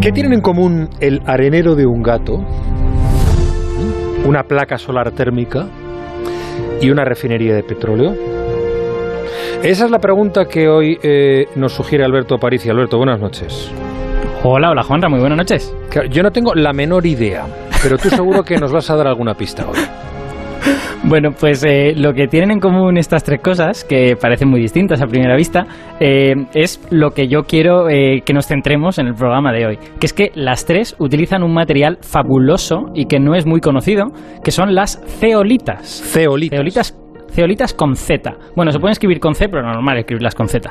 ¿Qué tienen en común el arenero de un gato, una placa solar térmica y una refinería de petróleo? Esa es la pregunta que hoy eh, nos sugiere Alberto Aparici. Alberto, buenas noches. Hola, hola Juanra, muy buenas noches. Yo no tengo la menor idea, pero tú seguro que nos vas a dar alguna pista hoy. Bueno, pues eh, lo que tienen en común estas tres cosas, que parecen muy distintas a primera vista, eh, es lo que yo quiero eh, que nos centremos en el programa de hoy, que es que las tres utilizan un material fabuloso y que no es muy conocido, que son las ceolitas. Ceolitas. Ceolitas Ceolitas con Z. Bueno, se pueden escribir con C, pero normal escribirlas con Z.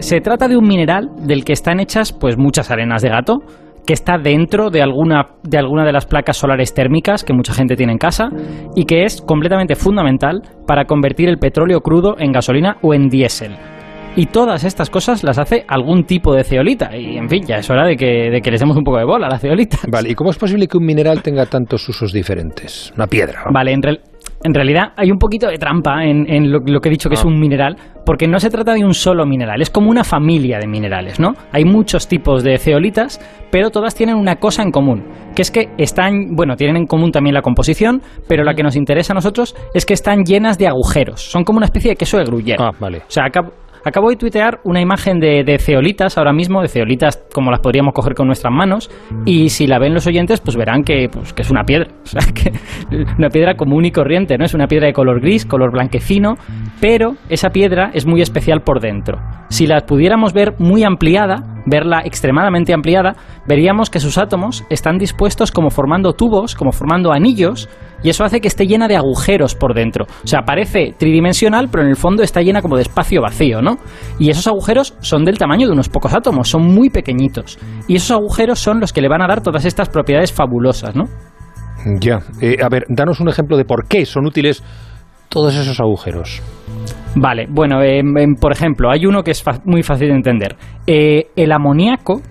se trata de un mineral del que están hechas pues muchas arenas de gato, que está dentro de alguna, de alguna de las placas solares térmicas que mucha gente tiene en casa y que es completamente fundamental para convertir el petróleo crudo en gasolina o en diésel. Y todas estas cosas las hace algún tipo de ceolita. Y en fin, ya es hora de que, de que les demos un poco de bola a la ceolita. Vale, ¿y cómo es posible que un mineral tenga tantos usos diferentes? Una piedra. Vale, en, en realidad hay un poquito de trampa en, lo, que he dicho que es ah. un mineral, porque no se trata de un solo mineral, es como una familia de minerales, ¿no? Hay muchos tipos de ceolitas, pero todas tienen una cosa en común, que es que están, bueno, tienen en común también la composición, pero la que nos interesa a nosotros es que están llenas de agujeros, son como una especie de queso de gruyere. Ah, vale. O sea, acá, Acabo de tuitear una imagen de, de, ceolitas ahora mismo, de ceolitas como las podríamos coger con nuestras manos, y si la ven los oyentes, pues verán que, pues, es una piedra, o sea, que una piedra común y corriente, ¿no? Es una piedra de color gris, color blanquecino, pero esa piedra es muy especial por dentro. Si la pudiéramos ver muy ampliada, verla extremadamente ampliada, veríamos que sus átomos están dispuestos como formando tubos, como formando anillos, y eso hace que esté llena de agujeros por dentro. O sea, parece tridimensional, pero en el fondo está llena como de espacio vacío, ¿no? Y esos agujeros son del tamaño de unos pocos átomos, son muy pequeñitos. Y esos agujeros son los que le van a dar todas estas propiedades fabulosas, ¿no? Ya. Eh, a ver, danos un ejemplo de por qué son útiles todos esos agujeros. Vale, bueno, por ejemplo, hay uno que es muy fácil de entender. Eh, el amoníaco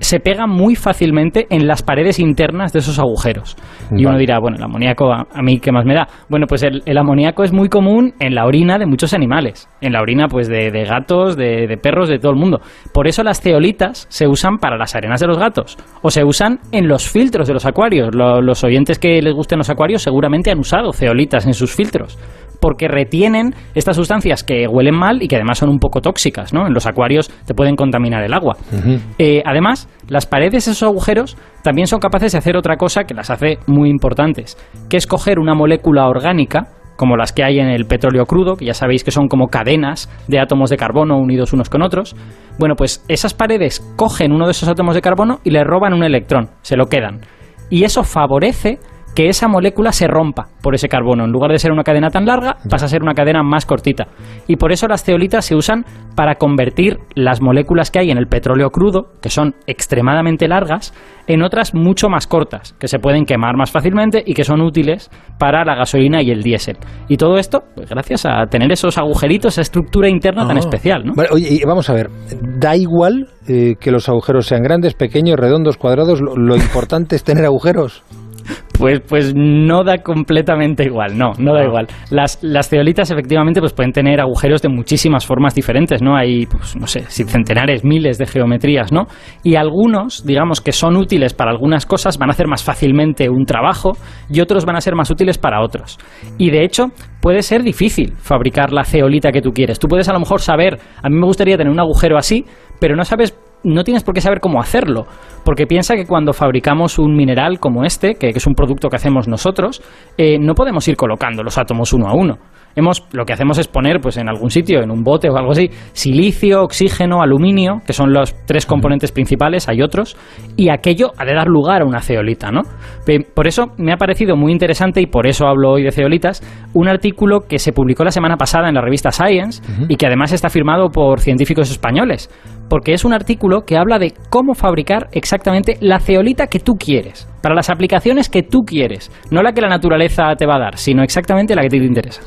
se pega muy fácilmente en las paredes internas de esos agujeros. Y uno dirá, bueno, el amoníaco, a, mí, ¿qué más me da? Bueno, pues el, amoníaco es muy común en la orina de muchos animales. En la orina, pues, de, gatos, de, perros, de todo el mundo. Por eso las ceolitas se usan para las arenas de los gatos. O se usan en los filtros de los acuarios. los oyentes que les gusten los acuarios seguramente han usado ceolitas en sus filtros porque retienen estas sustancias que huelen mal y que además son un poco tóxicas, ¿no? En los acuarios te pueden contaminar el agua. Eh, además, las paredes de esos agujeros también son capaces de hacer otra cosa que las hace muy importantes, que es coger una molécula orgánica, como las que hay en el petróleo crudo, que ya sabéis que son como cadenas de átomos de carbono unidos unos con otros. Bueno, pues esas paredes cogen uno de esos átomos de carbono y le roban un electrón, se lo quedan. Y eso favorece que esa molécula se rompa por ese carbono. En lugar de ser una cadena tan larga, pasa a ser una cadena más cortita. Y por eso las ceolitas se usan para convertir las moléculas que hay en el petróleo crudo, que son extremadamente largas, en otras mucho más cortas, que se pueden quemar más fácilmente y que son útiles para la gasolina y el diésel. Y todo esto, pues gracias a tener esos agujeritos, esa estructura interna tan ah. especial. ¿no? oye, vamos a ver, da igual eh, que los agujeros sean grandes, pequeños, redondos, cuadrados, lo importante es tener agujeros. Pues, pues no da completamente igual, no, no da ah. igual. Las, las ceolitas efectivamente pues pueden tener agujeros de muchísimas formas diferentes, ¿no? Hay, pues no sé, centenares, miles de geometrías, ¿no? Y algunos, digamos, que son útiles para algunas cosas, van a hacer más fácilmente un trabajo y otros van a ser más útiles para otros. Y de hecho, puede ser difícil fabricar la ceolita que tú quieres. Tú puedes a lo mejor saber, a mí me gustaría tener un agujero así, pero no sabes no tienes por qué saber cómo hacerlo, porque piensa que cuando fabricamos un mineral como este, que, es un producto que hacemos nosotros, eh, no podemos ir colocando los átomos uno a uno hemos, lo que hacemos es poner pues en algún sitio, en un bote o algo así, silicio, oxígeno, aluminio, que son los tres componentes principales, hay otros, y aquello ha de dar lugar a una ceolita, ¿no? Por eso me ha parecido muy interesante, y por eso hablo hoy de ceolitas, un artículo que se publicó la semana pasada en la revista Science y que además está firmado por científicos españoles, porque es un artículo que habla de cómo fabricar exactamente la ceolita que tú quieres, para las aplicaciones que tú quieres, no la que la naturaleza te va a dar, sino exactamente la que te interesa.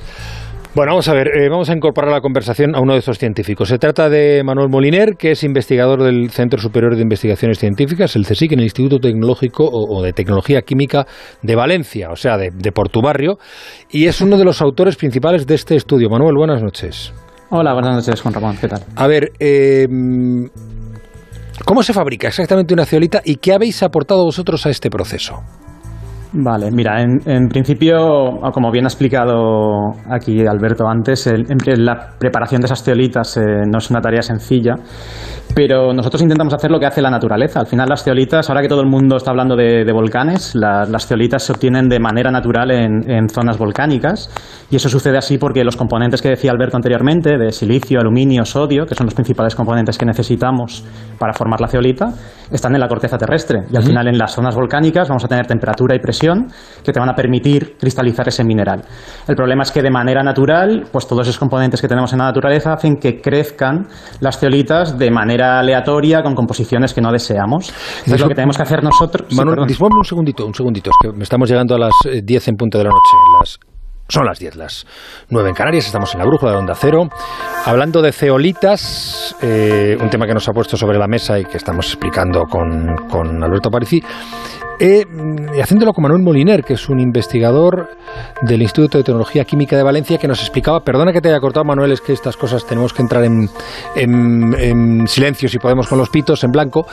Bueno, vamos a ver, eh, vamos a incorporar a la conversación a uno de estos científicos. Se trata de Manuel Moliner, que es investigador del Centro Superior de Investigaciones Científicas, el CSIC, en el Instituto Tecnológico o, de Tecnología Química de Valencia, o sea, de, por tu barrio, y es uno de los autores principales de este estudio. Manuel, buenas noches. Hola, buenas noches, Juan Ramón, ¿qué tal? A ver, eh, ¿cómo se fabrica exactamente una ceolita y qué habéis aportado vosotros a este proceso? Vale, mira, en, principio, como bien ha explicado aquí Alberto antes, la preparación de esas ceolitas eh, no es una tarea sencilla, pero nosotros intentamos hacer lo que hace la naturaleza. Al final las ceolitas, ahora que todo el mundo está hablando de, volcanes, las ceolitas se obtienen de manera natural en, zonas volcánicas y eso sucede así porque los componentes que decía Alberto anteriormente, de silicio, aluminio, sodio, que son los principales componentes que necesitamos para formar la ceolita, están en la corteza terrestre y al final en las zonas volcánicas vamos a tener temperatura y presión que te van a permitir cristalizar ese mineral. El problema es que de manera natural, pues todos esos componentes que tenemos en la naturaleza hacen que crezcan las ceolitas de manera aleatoria con composiciones que no deseamos. Es lo que tenemos que hacer nosotros. Manuel, un segundito, un segundito, es que estamos llegando a las 10 eh, en punto de la noche. son las 10, las 9 en Canarias, estamos en la brújula de Onda Cero. Hablando de ceolitas, eh, un tema que nos ha puesto sobre la mesa y que estamos explicando con, con Alberto Parici, eh, haciéndolo con Manuel Moliner, que es un investigador del Instituto de Tecnología Química de Valencia, que nos explicaba, perdona que te haya cortado Manuel, es que estas cosas tenemos que entrar en, silencio si podemos con los pitos, en blanco.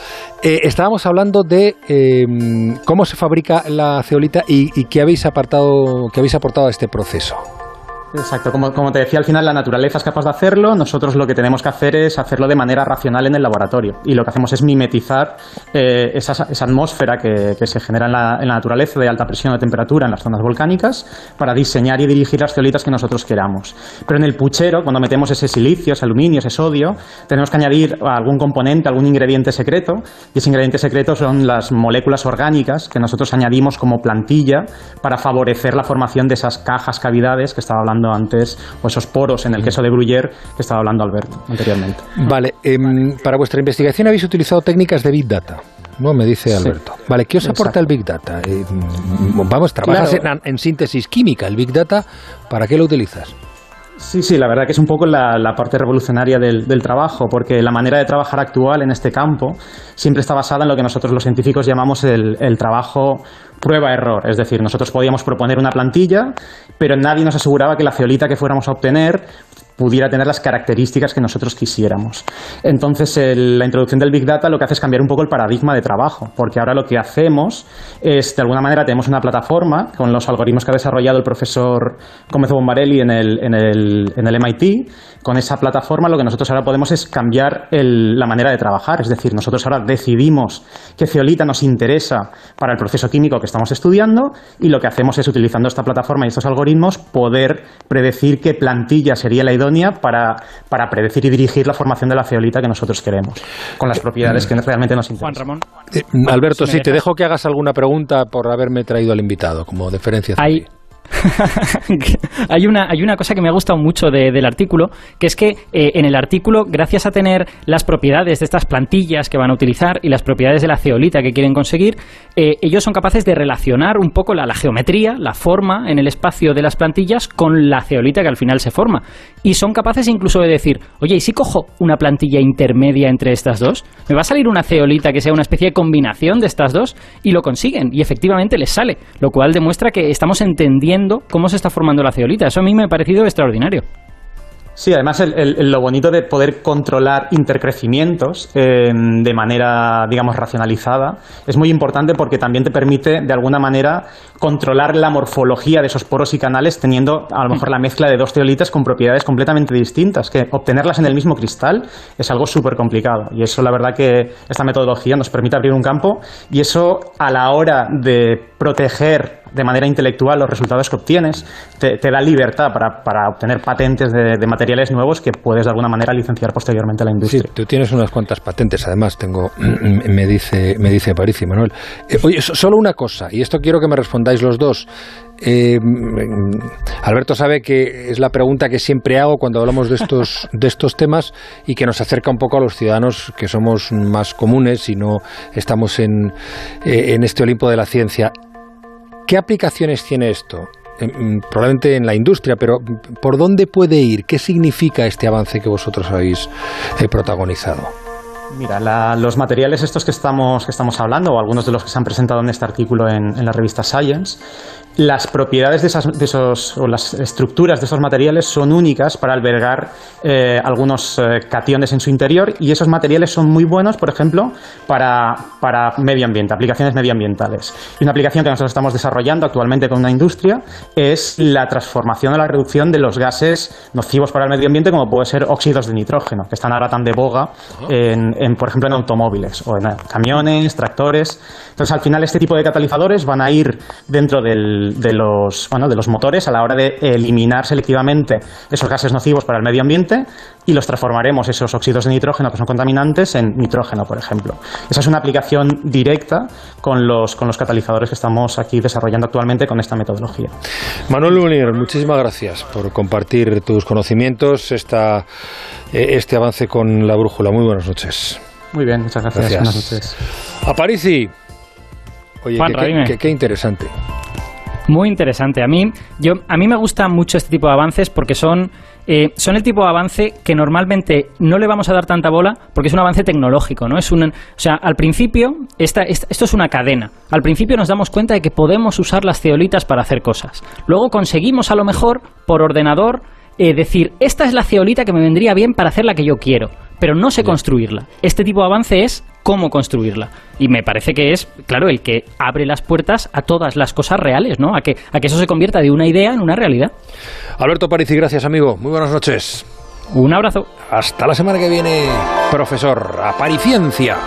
Eh, estábamos hablando de em, cómo se fabrica la ceolita y, y qué habéis apartado, qué habéis aportado a este proceso. Exacto, como, te decía al final, la naturaleza es capaz de hacerlo, nosotros lo que tenemos que hacer es hacerlo de manera racional en el laboratorio y lo que hacemos es mimetizar eh, esa, esa, atmósfera que, se genera en la, en la, naturaleza de alta presión o temperatura en las zonas volcánicas para diseñar y dirigir las ceolitas que nosotros queramos. Pero en el puchero, cuando metemos ese silicio, ese aluminio, ese sodio, tenemos que añadir algún componente, algún ingrediente secreto y ese ingrediente secreto son las moléculas orgánicas que nosotros añadimos como plantilla para favorecer la formación de esas cajas, cavidades que estaba hablando antes, o esos poros en el queso de Gruyère que estaba hablando Alberto anteriormente. Vale, em, para vuestra investigación habéis utilizado técnicas de Big Data. No, me dice Alberto. vale, ¿qué os aporta el Big Data? Eh, vamos, trabajas en, síntesis química. ¿El Big Data para qué lo utilizas? Sí, sí, la verdad que es un poco la, parte revolucionaria del, trabajo, porque la manera de trabajar actual en este campo siempre está basada en lo que nosotros los científicos llamamos el, trabajo prueba-error. Es decir, nosotros podíamos proponer una plantilla, pero nadie nos aseguraba que la ceolita que fuéramos a obtener pudiera tener las características que nosotros quisiéramos. Entonces, la introducción del Big Data lo que hace es cambiar un poco el paradigma de trabajo, porque ahora lo que hacemos es, de alguna manera, tenemos una plataforma con los algoritmos que ha desarrollado el profesor Gómez Bombarelli en el, en el, en el MIT. Con esa plataforma lo que nosotros ahora podemos es cambiar la manera de trabajar, es decir, nosotros ahora decidimos qué ceolita nos interesa para el proceso químico que estamos estudiando y lo que hacemos es, utilizando esta plataforma y estos algoritmos, poder predecir qué plantilla sería la idónea para, para predecir y dirigir la formación de la ceolita que nosotros queremos, con las propiedades que realmente nos interesan. Juan Ramón. Eh, Alberto, sí, te dejo que hagas alguna pregunta por haberme traído al invitado, como deferencia. Hay, hay, una, hay una cosa que me ha gustado mucho del artículo, que es que eh, en el artículo, gracias a tener las propiedades de estas plantillas que van a utilizar y las propiedades de la ceolita que quieren conseguir, eh, ellos son capaces de relacionar un poco la, la, geometría, la forma en el espacio de las plantillas con la ceolita que al final se forma. Y son capaces incluso de decir, oye, ¿y si cojo una plantilla intermedia entre estas dos? ¿Me va a salir una ceolita que sea una especie de combinación de estas dos? Y lo consiguen, y efectivamente les sale, lo cual demuestra que estamos entendiendo cómo se está formando la ceolita. Eso a mí me ha parecido extraordinario. Sí, además lo bonito de poder controlar intercrecimientos eh, de manera, digamos, racionalizada es muy importante porque también te permite, de alguna manera, controlar la morfología de esos poros y canales teniendo, a lo mejor, la mezcla de dos teolitas con propiedades completamente distintas, que obtenerlas en el mismo cristal es algo súper complicado. Y eso, la verdad, que esta metodología nos permite abrir un campo y eso, a la hora de proteger de manera intelectual los resultados que obtienes, te, da libertad para, obtener patentes de, materiales nuevos que puedes de alguna manera licenciar posteriormente a la industria. Sí, tú tienes unas cuantas patentes, además, tengo, me dice, me dice París y Manuel. Eh, oye, solo una cosa, y esto quiero que me respondáis los dos. Eh, Alberto sabe que es la pregunta que siempre hago cuando hablamos de estos, de estos temas y que nos acerca un poco a los ciudadanos que somos más comunes y no estamos en, eh, en este Olimpo de la ciencia. ¿Qué aplicaciones tiene esto? probablemente en la industria, pero ¿por dónde puede ir? ¿Qué significa este avance que vosotros habéis eh, protagonizado? Mira, los materiales estos que estamos, que estamos hablando, o algunos de los que se han presentado en este artículo en la revista Science, las propiedades de, esas, de, esos, o las estructuras de esos materiales son únicas para albergar eh, algunos eh, cationes en su interior y esos materiales son muy buenos, por ejemplo, para, para medio ambiente, aplicaciones medioambientales. Y una aplicación que nosotros estamos desarrollando actualmente con una industria es la transformación o la reducción de los gases nocivos para el medio ambiente, como puede ser óxidos de nitrógeno, que están ahora tan de boga, en, en, por ejemplo, en automóviles o en camiones, tractores. Entonces, al final, este tipo de catalizadores van a ir dentro del de, los, bueno, de los motores a la hora de eliminar selectivamente esos gases nocivos para el medio ambiente y los transformaremos, esos óxidos de nitrógeno que son contaminantes, en nitrógeno, por ejemplo. Esa es una aplicación directa con los, con los catalizadores que estamos aquí desarrollando actualmente con esta metodología. Manuel Lunier, muchísimas gracias por compartir tus conocimientos, esta, eh, este avance con la brújula. Muy buenas noches. Muy bien, muchas gracias. Buenas noches. Aparici. Oye, qué interesante. Muy interesante. A mí, yo, a mí me gusta mucho este tipo de avances porque son, eh, son el tipo de avance que normalmente no le vamos a dar tanta bola porque es un avance tecnológico, ¿no? Es un, o sea, al principio, esta, esto es una cadena. Al principio nos damos cuenta de que podemos usar las ceolitas para hacer cosas. Luego conseguimos a lo mejor por ordenador eh, decir, esta es la ceolita que me vendría bien para hacer la que yo quiero, pero no sé construirla. Este tipo de avance es cómo construirla. Y me parece que es, claro, el que abre las puertas a todas las cosas reales, ¿no? A que, a que eso se convierta de una idea en una realidad. Alberto Parisi, gracias, amigo. Muy buenas noches. Un abrazo. Hasta la semana que viene, profesor. Apariciencia.